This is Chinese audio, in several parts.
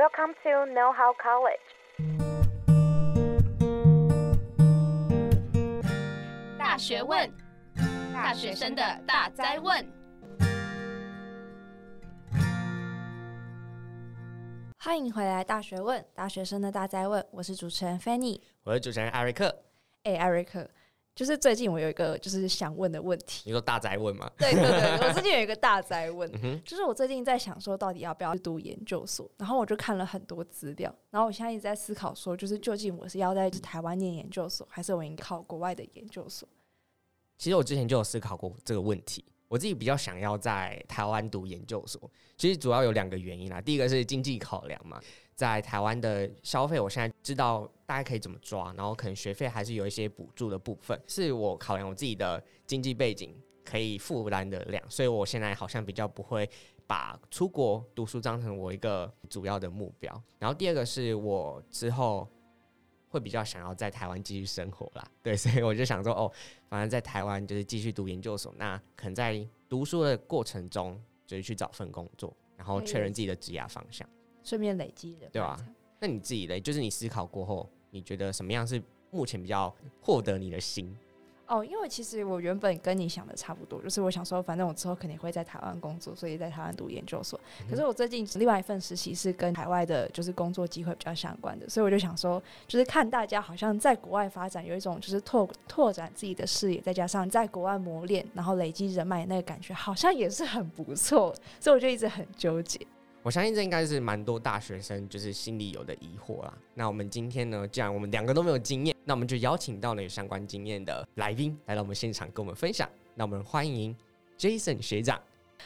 Welcome to Know How College。大学问，大学生的大灾问。欢迎回来，《大学问》大学生的大灾问。我是主持人 Fanny，我是主持人艾瑞克。哎、欸，艾瑞克。就是最近我有一个就是想问的问题，你说大灾问吗？对对对，我最近有一个大灾问，嗯、就是我最近在想说到底要不要读研究所，然后我就看了很多资料，然后我现在一直在思考说，就是究竟我是要在台湾念研究所，还是我应该考国外的研究所？其实我之前就有思考过这个问题，我自己比较想要在台湾读研究所，其实主要有两个原因啦，第一个是经济考量嘛。在台湾的消费，我现在知道大概可以怎么抓，然后可能学费还是有一些补助的部分，是我考量我自己的经济背景可以负担的量，所以我现在好像比较不会把出国读书当成我一个主要的目标。然后第二个是我之后会比较想要在台湾继续生活啦，对，所以我就想说，哦，反正在台湾就是继续读研究所，那可能在读书的过程中就是去找份工作，然后确认自己的职业方向。顺便累积的，对吧？那你自己嘞，就是你思考过后，你觉得什么样是目前比较获得你的心？哦，因为其实我原本跟你想的差不多，就是我想说，反正我之后肯定会在台湾工作，所以在台湾读研究所。可是我最近另外一份实习是跟海外的，就是工作机会比较相关的，所以我就想说，就是看大家好像在国外发展，有一种就是拓拓展自己的视野，再加上在国外磨练，然后累积人脉那个感觉，好像也是很不错。所以我就一直很纠结。我相信这应该是蛮多大学生就是心里有的疑惑啦。那我们今天呢，既然我们两个都没有经验，那我们就邀请到了有相关经验的来宾来到我们现场跟我们分享。那我们欢迎 Jason 学长。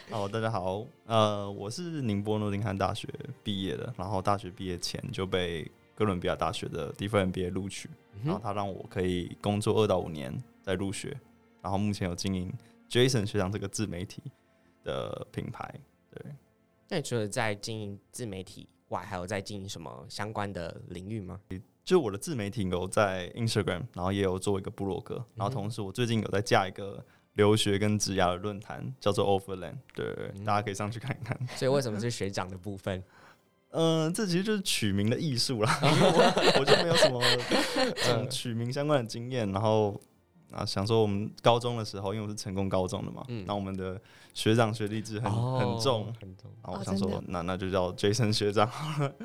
哦，大家好，呃，我是宁波诺丁汉大学毕业的，然后大学毕业前就被哥伦比亚大学的 Different MBA 录取，然后他让我可以工作二到五年再入学，然后目前有经营 Jason 学长这个自媒体的品牌，对。那你除了在经营自媒体外，还有在经营什么相关的领域吗？就我的自媒体有在 Instagram，然后也有做一个部落格，然后同时我最近有在架一个留学跟职涯的论坛，叫做 Overland，对，嗯、大家可以上去看一看。所以为什么是学长的部分？嗯、呃，这其实就是取名的艺术啦，我我就没有什么 嗯取名相关的经验，然后。啊，想说我们高中的时候，因为我是成功高中的嘛，那、嗯、我们的学长学弟制很、哦、很重，很重。然后我想说，哦、那那就叫 Jason 学长。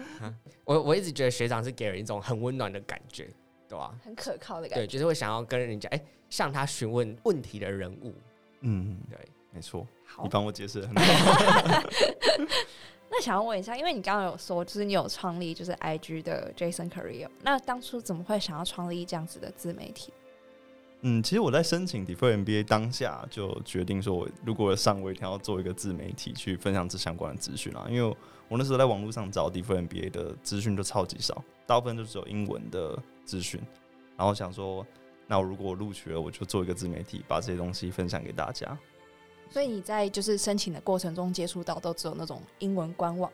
我我一直觉得学长是给人一种很温暖的感觉，对吧？很可靠的感觉。对，就是会想要跟人家哎、欸，向他询问问题的人物。嗯，对，没错。你帮我解释很好。那想要问一下，因为你刚刚有说，就是你有创立就是 IG 的 Jason Career，那当初怎么会想要创立这样子的自媒体？嗯，其实我在申请 Different MBA 当下就决定说，我如果上，我一定要做一个自媒体去分享这相关的资讯啊。因为我那时候在网络上找 Different MBA 的资讯就超级少，大部分都只有英文的资讯。然后想说，那我如果我录取了，我就做一个自媒体，把这些东西分享给大家。所以你在就是申请的过程中接触到都只有那种英文官网，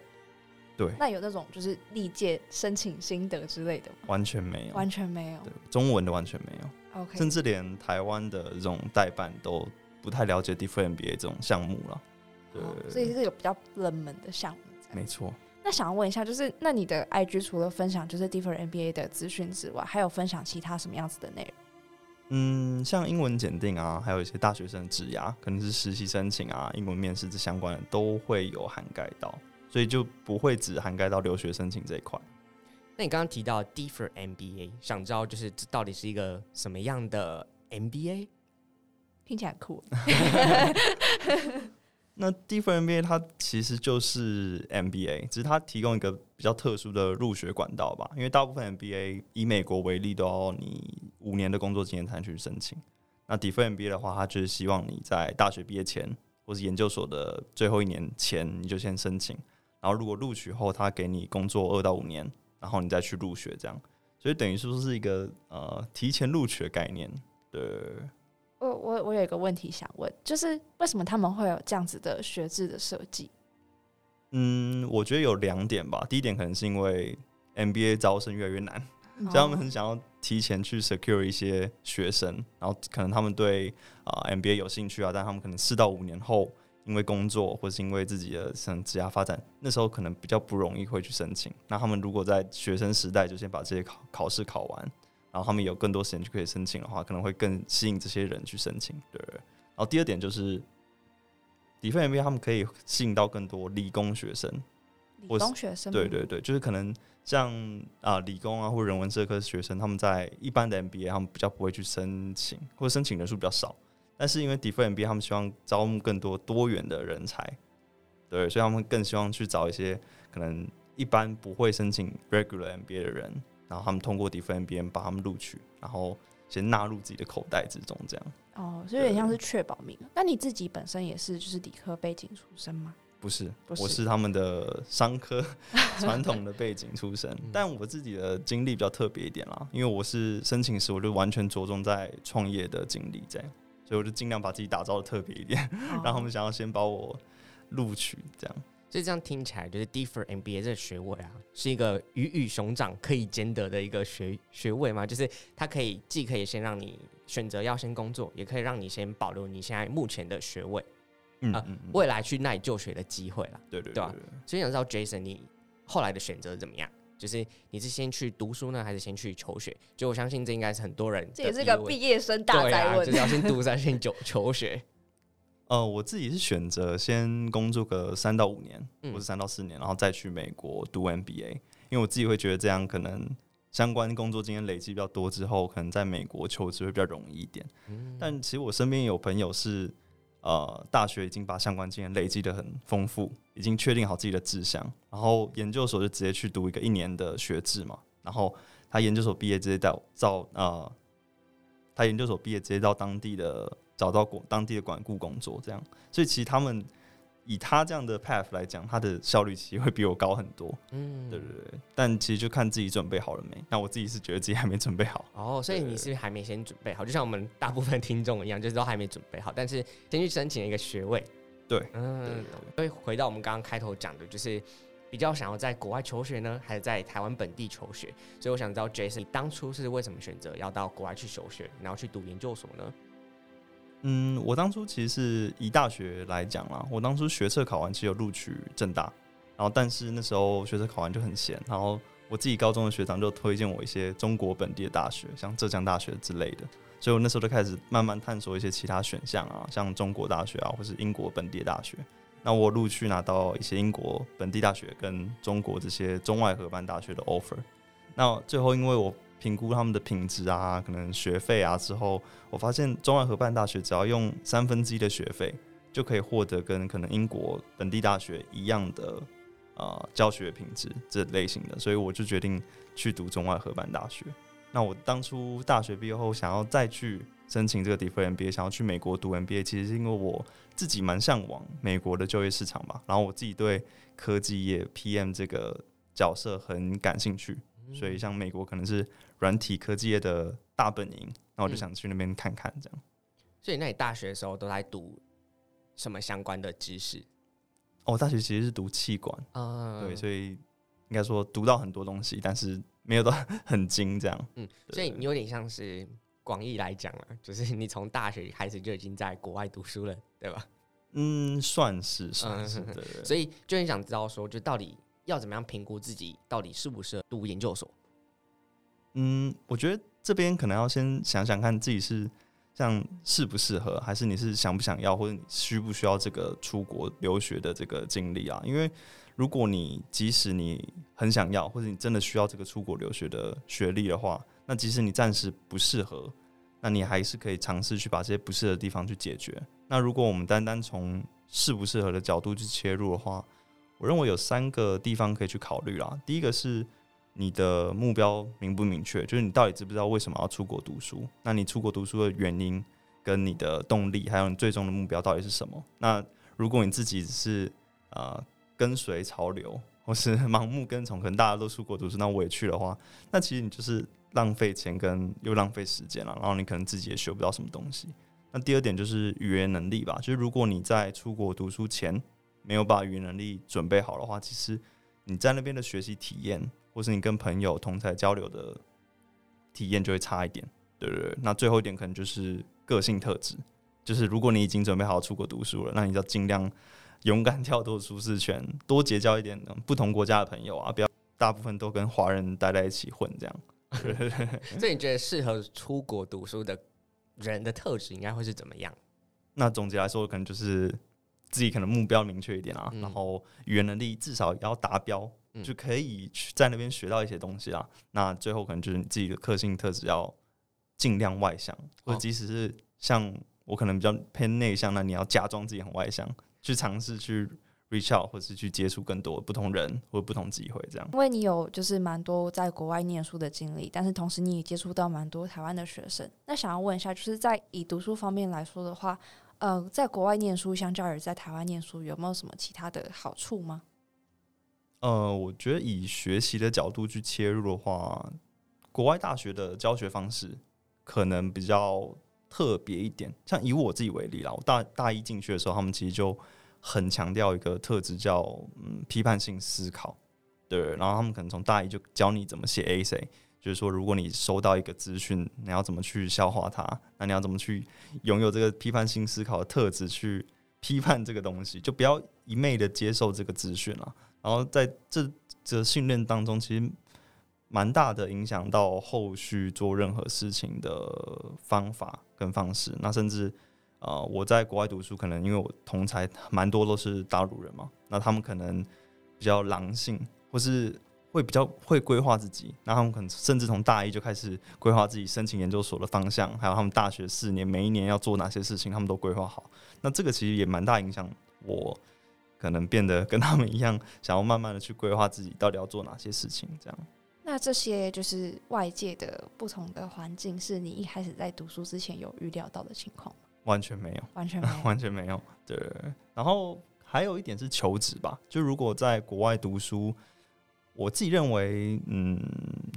对，那有那种就是历届申请心得之类的吗？完全没有，完全没有，对，中文的完全没有。Okay. 甚至连台湾的这种代办都不太了解 Different MBA 这种项目了，对，所以是有比较冷门的项目。没错。那想要问一下，就是那你的 IG 除了分享就是 Different MBA 的资讯之外，还有分享其他什么样子的内容？嗯，像英文检定啊，还有一些大学生职涯，可能是实习申请啊，英文面试这相关的都会有涵盖到，所以就不会只涵盖到留学申请这一块。那你刚刚提到 Different MBA，想知道就是这到底是一个什么样的 MBA？听起来很酷。那 Different MBA 它其实就是 MBA，只是它提供一个比较特殊的入学管道吧。因为大部分 MBA 以美国为例，都要你五年的工作经验才能去申请。那 Different MBA 的话，它就是希望你在大学毕业前，或是研究所的最后一年前，你就先申请。然后如果录取后，他给你工作二到五年。然后你再去入学，这样，所以等于是不是一个呃提前录取的概念。对，我我我有一个问题想问，就是为什么他们会有这样子的学制的设计？嗯，我觉得有两点吧。第一点可能是因为 MBA 招生越来越难，哦、所以他们很想要提前去 secure 一些学生，然后可能他们对啊、呃、MBA 有兴趣啊，但他们可能四到五年后因为工作或是因为自己的像职业发展，那时候可能比较不容易会去申请。那他们如果在学生时代就先把这些考考试考完，然后他们有更多时间就可以申请的话，可能会更吸引这些人去申请。对。然后第二点就是，Defense MBA 他们可以吸引到更多理工学生，理工学生对对对，就是可能像啊理工啊或人文社科学生，他们在一般的 MBA 他们比较不会去申请，或者申请人数比较少。但是因为 Defense MBA 他们希望招募更多多元的人才，对，所以他们更希望去找一些可能一般不会申请 Regular MBA 的人，然后他们通过 Defense MBA 把他们录取，然后先纳入自己的口袋之中，这样。哦，所以有点像是确保名额。那你自己本身也是就是理科背景出身吗？不是，不是，我是他们的商科 传统的背景出身，但我自己的经历比较特别一点啦，因为我是申请时我就完全着重在创业的经历这样。所以我就尽量把自己打造的特别一点，让、oh. 他们想要先把我录取，这样。所以这样听起来，就是 Differ MBA 这个学位啊，是一个鱼与熊掌可以兼得的一个学学位嘛？就是它可以既可以先让你选择要先工作，也可以让你先保留你现在目前的学位，嗯，未来去那里就学的机会了。对对对，对，对吧？所以想知道 Jason，你后来的选择怎么样？就是你是先去读书呢，还是先去求学？就我相信这应该是很多人，这也是个毕业生大灾问。对啊，就是要先读再先求求学。呃，我自己是选择先工作个三到五年，或是三到四年，然后再去美国读 MBA。因为我自己会觉得这样可能相关工作经验累积比较多之后，可能在美国求职会比较容易一点。嗯。但其实我身边有朋友是。呃，大学已经把相关经验累积的很丰富，已经确定好自己的志向，然后研究所就直接去读一个一年的学制嘛，然后他研究所毕业直接到找呃，他研究所毕业直接到当地的找到管当地的管顾工作，这样，所以其实他们。以他这样的 path 来讲，他的效率其实会比我高很多。嗯，对对对。但其实就看自己准备好了没。那我自己是觉得自己还没准备好。哦，所以你是还没先准备好？就像我们大部分听众一样，就是都还没准备好，但是先去申请了一个学位。对，嗯。所以回到我们刚刚开头讲的，就是比较想要在国外求学呢，还是在台湾本地求学？所以我想知道，Jason，你当初是为什么选择要到国外去求学，然后去读研究所呢？嗯，我当初其实是以大学来讲啦，我当初学测考完其实有录取正大，然后但是那时候学测考完就很闲，然后我自己高中的学长就推荐我一些中国本地的大学，像浙江大学之类的，所以我那时候就开始慢慢探索一些其他选项啊，像中国大学啊，或是英国本地的大学。那我陆续拿到一些英国本地大学跟中国这些中外合办大学的 offer。那最后因为我评估他们的品质啊，可能学费啊之后，我发现中外合办大学只要用三分之一的学费，就可以获得跟可能英国本地大学一样的呃教学品质这类型的，所以我就决定去读中外合办大学。那我当初大学毕业后想要再去申请这个 Defer MBA，想要去美国读 MBA，其实是因为我自己蛮向往美国的就业市场吧，然后我自己对科技业 PM 这个角色很感兴趣，所以像美国可能是。软体科技业的大本营，那我就想去那边看看，这样、嗯。所以，那你大学的时候都在读什么相关的知识？哦，我大学其实是读气管，啊、嗯，对，所以应该说读到很多东西，但是没有到 很精这样。嗯，所以你有点像是广义来讲了，就是你从大学开始就已经在国外读书了，对吧？嗯，算是算是。嗯、对，对，对。所以就很想知道说，就到底要怎么样评估自己到底适不适合读研究所？嗯，我觉得这边可能要先想想看自己是像适不适合，还是你是想不想要，或者你需不需要这个出国留学的这个经历啊？因为如果你即使你很想要，或者你真的需要这个出国留学的学历的话，那即使你暂时不适合，那你还是可以尝试去把这些不适合的地方去解决。那如果我们单单从适不适合的角度去切入的话，我认为有三个地方可以去考虑啦。第一个是。你的目标明不明确？就是你到底知不知道为什么要出国读书？那你出国读书的原因、跟你的动力，还有你最终的目标到底是什么？那如果你自己是呃跟随潮流，或是盲目跟从，可能大家都出国读书，那我也去的话，那其实你就是浪费钱跟又浪费时间了。然后你可能自己也学不到什么东西。那第二点就是语言能力吧，就是如果你在出国读书前没有把语言能力准备好的话，其实你在那边的学习体验。或是你跟朋友同台交流的体验就会差一点，对不对？那最后一点可能就是个性特质，就是如果你已经准备好出国读书了，那你就尽量勇敢跳脱舒适圈，多结交一点不同国家的朋友啊，不要大部分都跟华人待在一起混这样。所以你觉得适合出国读书的人的特质应该会是怎么样？那总结来说，可能就是自己可能目标明确一点啊，嗯、然后语言能力至少也要达标，嗯、就可以去在那边学到一些东西啊。那最后可能就是你自己的个性特质要尽量外向，或者即使是像我可能比较偏内向，那你要假装自己很外向，去尝试去。reach out 或是去接触更多不同人或不同机会，这样。因为你有就是蛮多在国外念书的经历，但是同时你也接触到蛮多台湾的学生。那想要问一下，就是在以读书方面来说的话，呃，在国外念书相较于在台湾念书，有没有什么其他的好处吗？呃，我觉得以学习的角度去切入的话，国外大学的教学方式可能比较特别一点。像以我自己为例啦，我大大一进去的时候，他们其实就很强调一个特质叫嗯批判性思考，对，然后他们可能从大一就教你怎么写 A C，就是说如果你收到一个资讯，你要怎么去消化它，那你要怎么去拥有这个批判性思考的特质去批判这个东西，就不要一昧的接受这个资讯了。然后在这这训练当中，其实蛮大的影响到后续做任何事情的方法跟方式，那甚至。啊、呃，我在国外读书，可能因为我同才蛮多都是大陆人嘛，那他们可能比较狼性，或是会比较会规划自己，那他们可能甚至从大一就开始规划自己申请研究所的方向，还有他们大学四年每一年要做哪些事情，他们都规划好。那这个其实也蛮大影响我，可能变得跟他们一样，想要慢慢的去规划自己到底要做哪些事情，这样。那这些就是外界的不同的环境，是你一开始在读书之前有预料到的情况？完全没有，完全没有，完全没有。对，然后还有一点是求职吧。就如果在国外读书，我自己认为，嗯，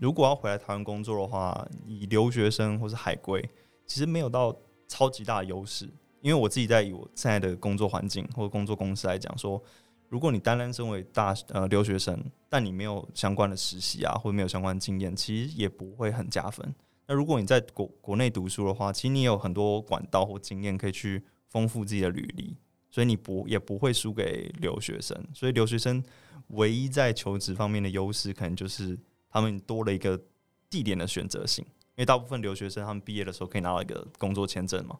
如果要回来台湾工作的话，以留学生或是海归，其实没有到超级大的优势。因为我自己在以我现在的工作环境或者工作公司来讲，说，如果你单单身为大呃留学生，但你没有相关的实习啊，或者没有相关经验，其实也不会很加分。那如果你在国国内读书的话，其实你有很多管道或经验可以去丰富自己的履历，所以你不也不会输给留学生。所以留学生唯一在求职方面的优势，可能就是他们多了一个地点的选择性，因为大部分留学生他们毕业的时候可以拿到一个工作签证嘛，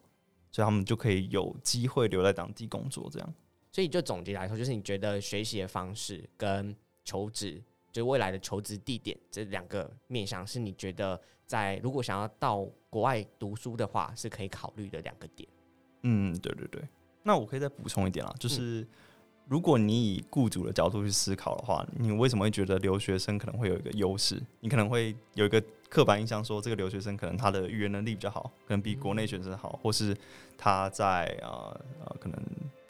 所以他们就可以有机会留在当地工作。这样，所以就总结来说，就是你觉得学习的方式跟求职，就未来的求职地点这两个面向，是你觉得。在如果想要到国外读书的话，是可以考虑的两个点。嗯，对对对。那我可以再补充一点啊，就是如果你以雇主的角度去思考的话，你为什么会觉得留学生可能会有一个优势？你可能会有一个刻板印象，说这个留学生可能他的语言能力比较好，可能比国内学生好，或是他在啊啊可能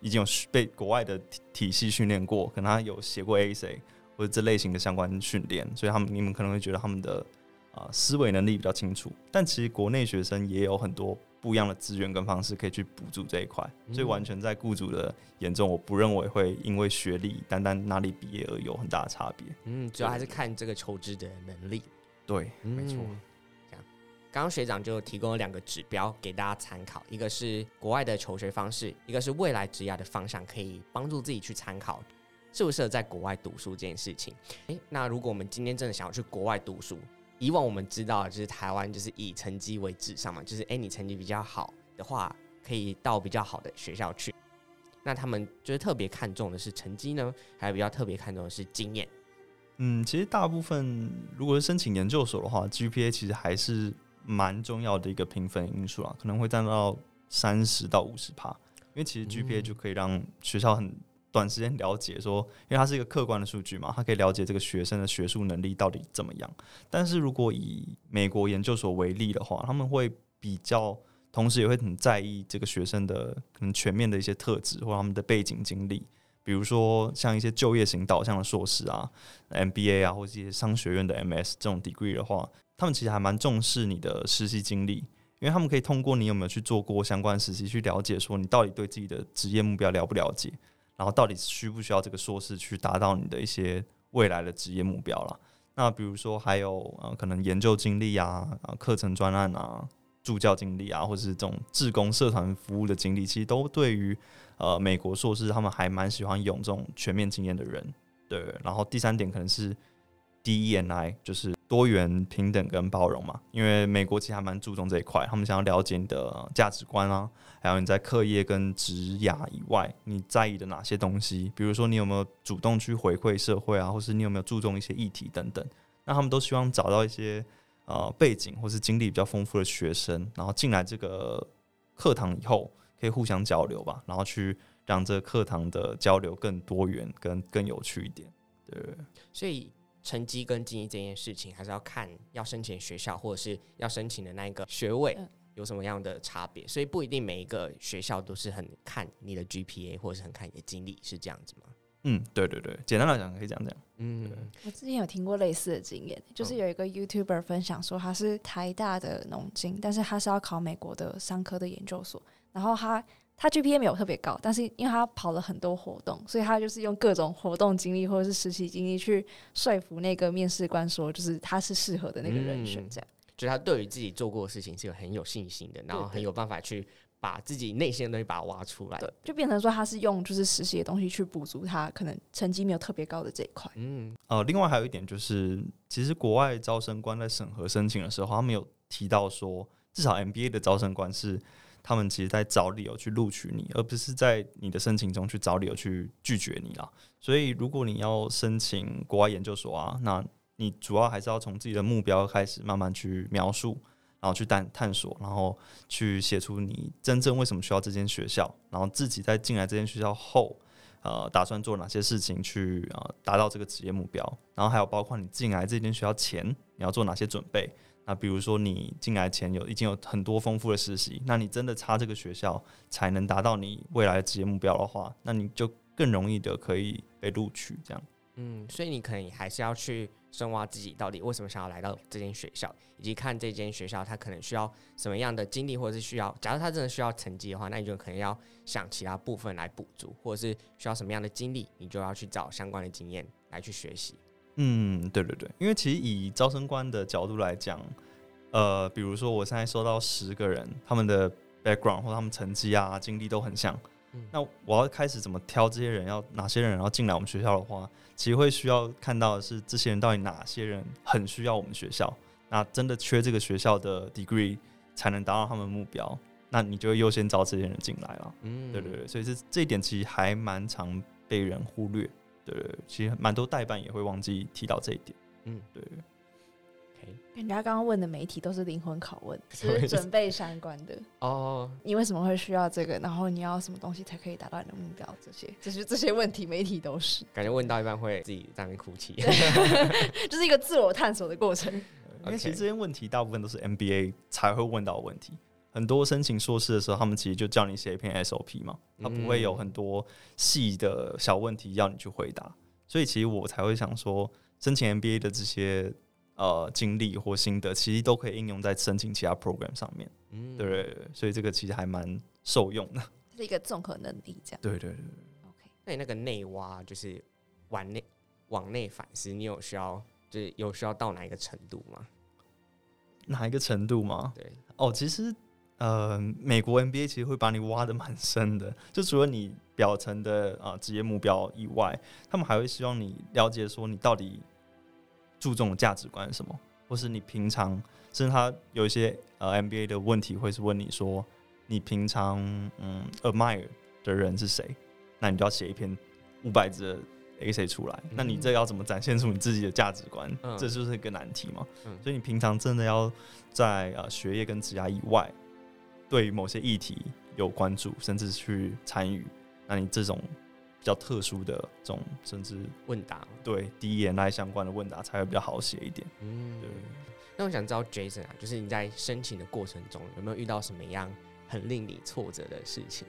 已经有被国外的体体系训练过，可能他有写过 essay 或者这类型的相关训练，所以他们你们可能会觉得他们的。啊，思维能力比较清楚，但其实国内学生也有很多不一样的资源跟方式可以去补助这一块，嗯、所以完全在雇主的眼中，我不认为会因为学历单单哪里毕业而有很大的差别。嗯，主要还是看这个求职的能力。对，嗯、没错。这样，刚刚学长就提供了两个指标给大家参考，一个是国外的求学方式，一个是未来职涯的方向，可以帮助自己去参考适不适合在国外读书这件事情。诶，那如果我们今天真的想要去国外读书，以往我们知道，就是台湾就是以成绩为至上嘛，就是诶、欸，你成绩比较好的话，可以到比较好的学校去。那他们就是特别看重的是成绩呢，还有比较特别看重的是经验？嗯，其实大部分如果是申请研究所的话，GPA 其实还是蛮重要的一个评分因素啊，可能会占到三十到五十趴，因为其实 GPA 就可以让学校很。短时间了解说，因为它是一个客观的数据嘛，它可以了解这个学生的学术能力到底怎么样。但是如果以美国研究所为例的话，他们会比较，同时也会很在意这个学生的可能全面的一些特质或他们的背景经历。比如说像一些就业型导向的硕士啊、MBA 啊，或者一些商学院的 MS 这种 degree 的话，他们其实还蛮重视你的实习经历，因为他们可以通过你有没有去做过相关实习，去了解说你到底对自己的职业目标了不了解。然后到底需不需要这个硕士去达到你的一些未来的职业目标了？那比如说还有呃可能研究经历啊、课程专案啊，助教经历啊，或者是这种志工社团服务的经历，其实都对于呃美国硕士他们还蛮喜欢用这种全面经验的人。对，然后第三点可能是 DE&I，就是多元、平等跟包容嘛。因为美国其实还蛮注重这一块，他们想要了解你的价值观啊，还有你在课业跟职涯以外，你在意的哪些东西。比如说你有没有主动去回馈社会啊，或是你有没有注重一些议题等等。那他们都希望找到一些。呃，背景或是经历比较丰富的学生，然后进来这个课堂以后，可以互相交流吧，然后去让这个课堂的交流更多元、跟更有趣一点。对，所以成绩跟经历这件事情，还是要看要申请学校或者是要申请的那一个学位有什么样的差别，所以不一定每一个学校都是很看你的 GPA，或者是很看你的经历，是这样子吗？嗯，对对对，简单来讲可以这样讲。嗯，我之前有听过类似的经验，就是有一个 YouTuber 分享说他是台大的农经，但是他是要考美国的商科的研究所，然后他他 GPA 没有特别高，但是因为他跑了很多活动，所以他就是用各种活动经历或者是实习经历去说服那个面试官说，就是他是适合的那个人选，这样，嗯，就是他对于自己做过的事情是有很有信心的，然后很有办法去。把自己内心的东西把它挖出来，对，就变成说他是用就是实习的东西去补足他可能成绩没有特别高的这一块。嗯，呃，另外还有一点就是，其实国外招生官在审核申请的时候，他们有提到说，至少 MBA 的招生官是他们其实在找理由去录取你，而不是在你的申请中去找理由去拒绝你啦。所以，如果你要申请国外研究所啊，那你主要还是要从自己的目标开始慢慢去描述。然后去探探索，然后去写出你真正为什么需要这间学校，然后自己在进来这间学校后，呃，打算做哪些事情去呃达到这个职业目标，然后还有包括你进来这间学校前你要做哪些准备。那比如说你进来前有已经有很多丰富的实习，那你真的差这个学校才能达到你未来的职业目标的话，那你就更容易的可以被录取。这样，嗯，所以你可能还是要去。深挖自己到底为什么想要来到这间学校，以及看这间学校他可能需要什么样的经历，或者是需要，假如他真的需要成绩的话，那你就可能要想其他部分来补足，或者是需要什么样的经历，你就要去找相关的经验来去学习。嗯，对对对，因为其实以招生官的角度来讲，呃，比如说我现在收到十个人，他们的 background 或他们成绩啊、经历都很像。那我要开始怎么挑这些人？要哪些人要进来我们学校的话，其实会需要看到的是这些人到底哪些人很需要我们学校，那真的缺这个学校的 degree 才能达到他们目标，那你就会优先招这些人进来了。嗯，对对对，所以这这一点其实还蛮常被人忽略。对对对，其实蛮多代办也会忘记提到这一点。嗯，对。人家刚刚问的媒体都是灵魂拷问，是准备相关的哦。你为什么会需要这个？然后你要什么东西才可以达到你的目标？这些，就是这些问题，媒体都是感觉问到一半会自己在那边哭泣，就是一个自我探索的过程。因为其实这些问题大部分都是 MBA 才会问到的问题。很多申请硕士的时候，他们其实就叫你写一篇 SOP 嘛，他不会有很多细的小问题要你去回答。所以其实我才会想说，申请 MBA 的这些。呃，经历或心得其实都可以应用在申请其他 program 上面，嗯，对，对，对，所以这个其实还蛮受用的，是一个综合能力，这样。对对对，对，OK。那你那个内挖就是往内往内反思，你有需要就是有需要到哪一个程度吗？哪一个程度吗？对，哦，其实呃，美国 NBA 其实会把你挖的蛮深的，就除了你表层的啊职业目标以外，他们还会希望你了解说你到底。注重的价值观是什么？或是你平常，甚至他有一些呃 MBA 的问题，会是问你说，你平常嗯 admire 的人是谁？那你就要写一篇五百字的 essay 出来。嗯、那你这要怎么展现出你自己的价值观？嗯、这就是一个难题嘛。嗯、所以你平常真的要在呃学业跟职涯以外，对某些议题有关注，甚至去参与。那你这种。比较特殊的这种，甚至问答，对第一眼来相关的问答才会比较好写一点。嗯，对。那我想知道 Jason 啊，就是你在申请的过程中有没有遇到什么样很令你挫折的事情？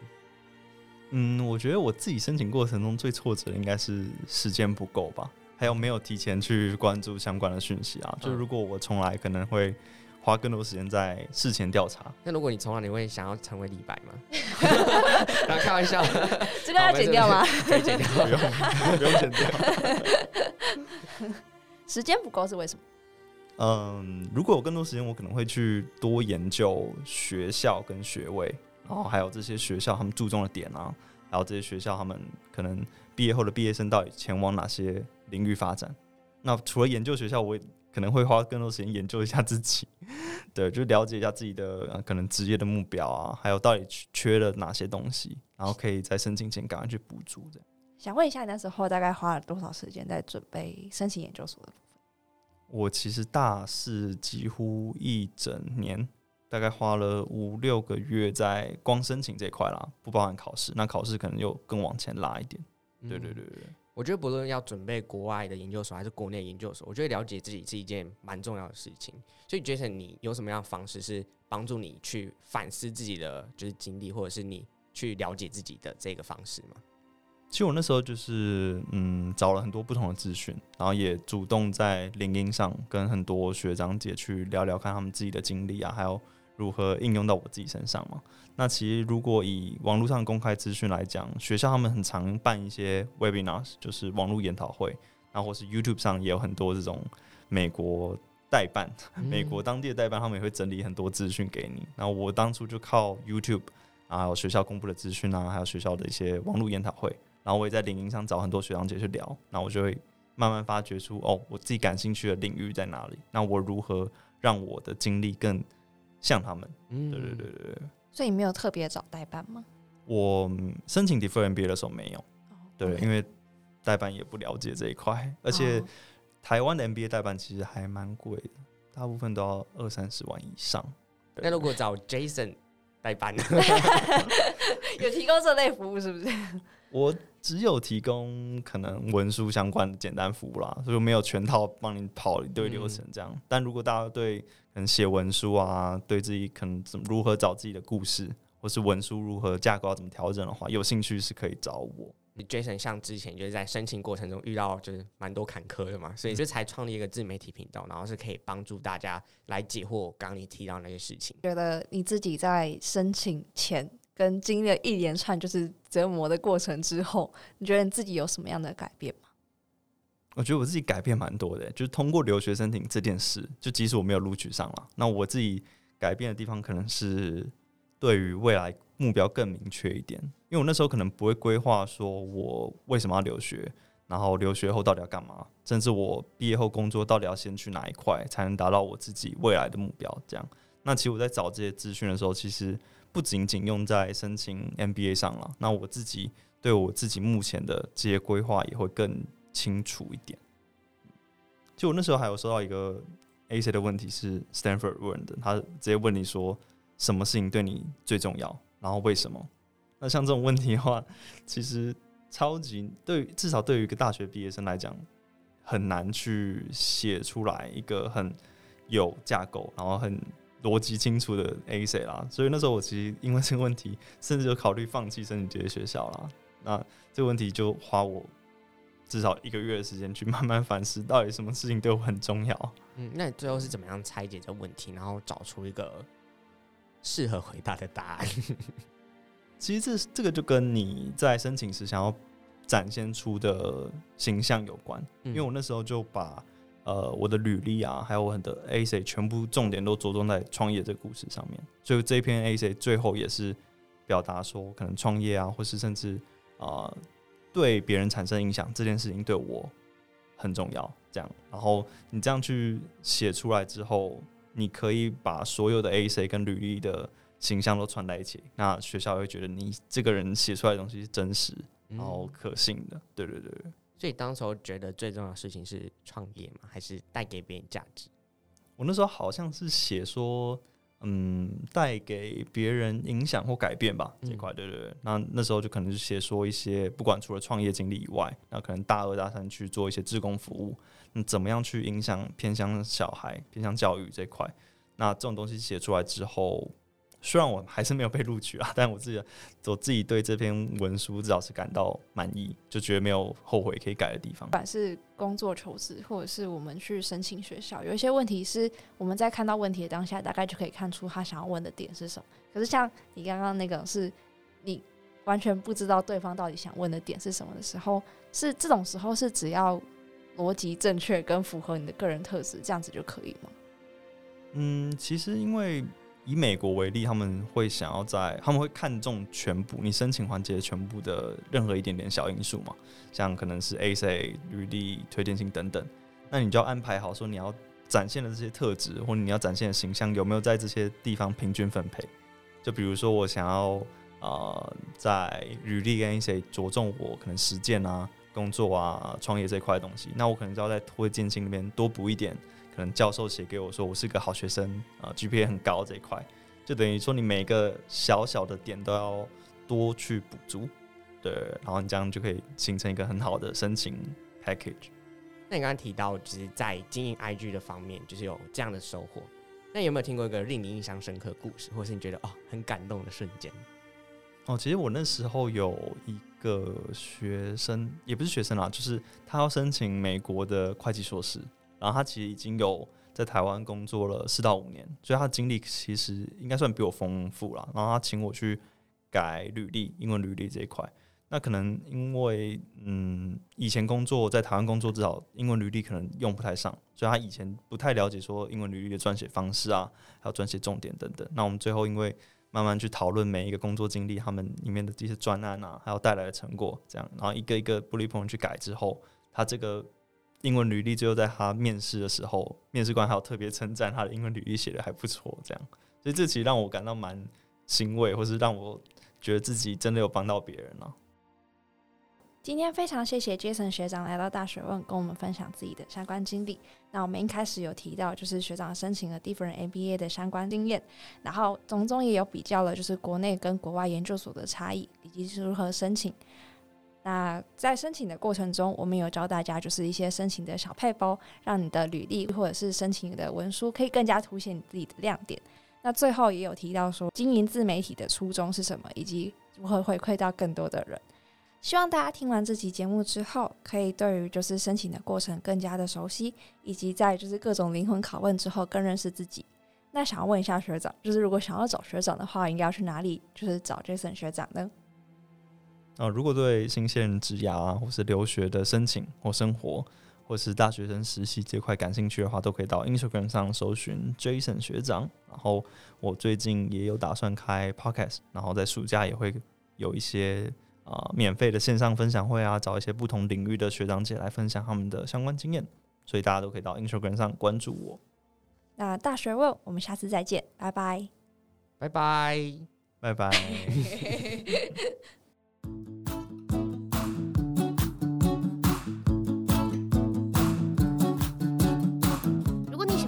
嗯，我觉得我自己申请过程中最挫折的应该是时间不够吧，还有没有提前去关注相关的讯息啊？就如果我从来可能会。花更多时间在事前调查。那如果你从来，你会想要成为李白吗？开玩笑，这个要剪掉吗？可以剪掉，不用，不用剪掉。时间不够是为什么？嗯，如果有更多时间，我可能会去多研究学校跟学位，然后还有这些学校他们注重的点啊，还有这些学校他们可能毕业后的毕业生到底前往哪些领域发展。那除了研究学校，我也可能会花更多时间研究一下自己，对，就了解一下自己的可能职业的目标啊，还有到底缺了哪些东西，然后可以在申请前赶快去补足的。想问一下，你那时候大概花了多少时间在准备申请研究所的部分？我其实大四几乎一整年，大概花了五六个月在光申请这一块啦，不包含考试。那考试可能又更往前拉一点。对对对对。嗯我觉得不论要准备国外的研究所还是国内研究所，我觉得了解自己是一件蛮重要的事情。所以，Jason，你有什么样的方式是帮助你去反思自己的就是经历，或者是你去了解自己的这个方式吗？其实我那时候就是嗯，找了很多不同的资讯，然后也主动在领英上跟很多学长姐去聊聊，看他们自己的经历啊，还有如何应用到我自己身上嘛。那其实，如果以网络上公开资讯来讲，学校他们很常办一些 webinars，就是网络研讨会，然后或是 YouTube 上也有很多这种美国代办、美国当地的代办，他们也会整理很多资讯给你。然后我当初就靠 YouTube，然后还有学校公布的资讯啊，还有学校的一些网络研讨会，然后我也在领英上找很多学长姐去聊，那我就会慢慢发掘出哦，我自己感兴趣的领域在哪里，那我如何让我的经历更像他们？嗯，对对对对对。所以你没有特别找代办吗？我申请 Defer MBA 的时候没有，对，因为代办也不了解这一块，而且台湾的 MBA 代办其实还蛮贵的，大部分都要二三十万以上。那如果找 Jason 代办？有提供这类服务是不是？我只有提供可能文书相关的简单服务啦，所以没有全套帮你跑一堆流程这样。嗯、但如果大家对可能写文书啊，对自己可能怎么如何找自己的故事，或是文书如何架构要怎么调整的话，有兴趣是可以找我。Jason 像之前就是在申请过程中遇到就是蛮多坎坷的嘛，所以这才创立一个自媒体频道，然后是可以帮助大家来解惑刚刚你提到那些事情。觉得你自己在申请前跟经历了一连串就是折磨的过程之后，你觉得你自己有什么样的改变吗？我觉得我自己改变蛮多的，就是通过留学申请这件事，就即使我没有录取上了，那我自己改变的地方可能是对于未来目标更明确一点，因为我那时候可能不会规划说我为什么要留学，然后留学后到底要干嘛，甚至我毕业后工作到底要先去哪一块才能达到我自己未来的目标，这样。那其实我在找这些资讯的时候，其实。不仅仅用在申请 MBA 上了，那我自己对我自己目前的这些规划也会更清楚一点。就我那时候还有收到一个 AC 的问题是 Stanford 问的，他直接问你说什么事情对你最重要，然后为什么？那像这种问题的话，其实超级对，至少对于一个大学毕业生来讲，很难去写出来一个很有架构，然后很。逻辑清楚的 A C 啦，所以那时候我其实因为这个问题，甚至有考虑放弃申请这些学校啦。那这个问题就花我至少一个月的时间去慢慢反思，到底什么事情对我很重要。嗯，那你最后是怎么样拆解这个问题，然后找出一个适合回答的答案？其实这这个就跟你在申请时想要展现出的形象有关，因为我那时候就把。呃，我的履历啊，还有我的 essay 全部重点都着重在创业这个故事上面，所以这一篇 essay 最后也是表达说，可能创业啊，或是甚至啊、呃，对别人产生影响这件事情对我很重要。这样，然后你这样去写出来之后，你可以把所有的 essay 跟履历的形象都串在一起，那学校会觉得你这个人写出来的东西是真实，然后可信的。嗯、对对对。所以当时候觉得最重要的事情是创业吗？还是带给别人价值？我那时候好像是写说，嗯，带给别人影响或改变吧，这块对对对。那那时候就可能是写说一些，不管除了创业经历以外，那可能大二大三去做一些志工服务，那怎么样去影响偏向小孩、偏向教育这块？那这种东西写出来之后。虽然我还是没有被录取啊，但我自己我自己对这篇文书至少是感到满意，就觉得没有后悔可以改的地方。不管是工作求职，或者是我们去申请学校，有一些问题是我们在看到问题的当下，大概就可以看出他想要问的点是什么。可是像你刚刚那个，是你完全不知道对方到底想问的点是什么的时候，是这种时候是只要逻辑正确跟符合你的个人特质，这样子就可以吗？嗯，其实因为以美国为例，他们会想要在，他们会看重全部你申请环节全部的任何一点点小因素嘛，像可能是 A C、履历、推荐信等等，那你就要安排好说你要展现的这些特质，或者你要展现的形象有没有在这些地方平均分配。就比如说我想要呃在履历跟 A C 着重我可能实践啊、工作啊、创业这块的东西，那我可能就要在推荐信里面多补一点。可能教授写给我说我是个好学生啊，GPA 很高这一块，就等于说你每个小小的点都要多去补足，对，然后你这样就可以形成一个很好的申请 package。那你刚刚提到，就是在经营 IG 的方面，就是有这样的收获。那有没有听过一个令你印象深刻的故事，或是你觉得哦很感动的瞬间？哦，其实我那时候有一个学生，也不是学生啦，就是他要申请美国的会计硕士。然后他其实已经有在台湾工作了四到五年，所以他的经历其实应该算比我丰富了。然后他请我去改履历，英文履历这一块。那可能因为嗯，以前工作在台湾工作，至少英文履历可能用不太上，所以他以前不太了解说英文履历的撰写方式啊，还有撰写重点等等。那我们最后因为慢慢去讨论每一个工作经历，他们里面的这些专案啊，还有带来的成果，这样，然后一个一个 bullet point 去改之后，他这个。英文履历最后在他面试的时候，面试官还有特别称赞他的英文履历写得还不错，这样，所以这其实让我感到蛮欣慰，或是让我觉得自己真的有帮到别人了。今天非常谢谢 Jason 学长来到大学问，跟我们分享自己的相关经历。那我们一开始有提到，就是学长申请了 different MBA 的相关经验，然后从中也有比较了，就是国内跟国外研究所的差异，以及是如何申请。那在申请的过程中，我们有教大家就是一些申请的小配包，让你的履历或者是申请的文书可以更加凸显你自己的亮点。那最后也有提到说，经营自媒体的初衷是什么，以及如何回馈到更多的人。希望大家听完这期节目之后，可以对于就是申请的过程更加的熟悉，以及在就是各种灵魂拷问之后更认识自己。那想要问一下学长，就是如果想要找学长的话，应该要去哪里？就是找 Jason 学长呢？啊，如果对新鲜职涯啊，或是留学的申请或生活，或是大学生实习这块感兴趣的话，都可以到 Instagram 上搜寻 Jason 学长。然后我最近也有打算开 Podcast，然后在暑假也会有一些啊、呃、免费的线上分享会啊，找一些不同领域的学长姐来分享他们的相关经验。所以大家都可以到 Instagram 上关注我。那大学问，我们下次再见，拜拜，拜拜，拜拜。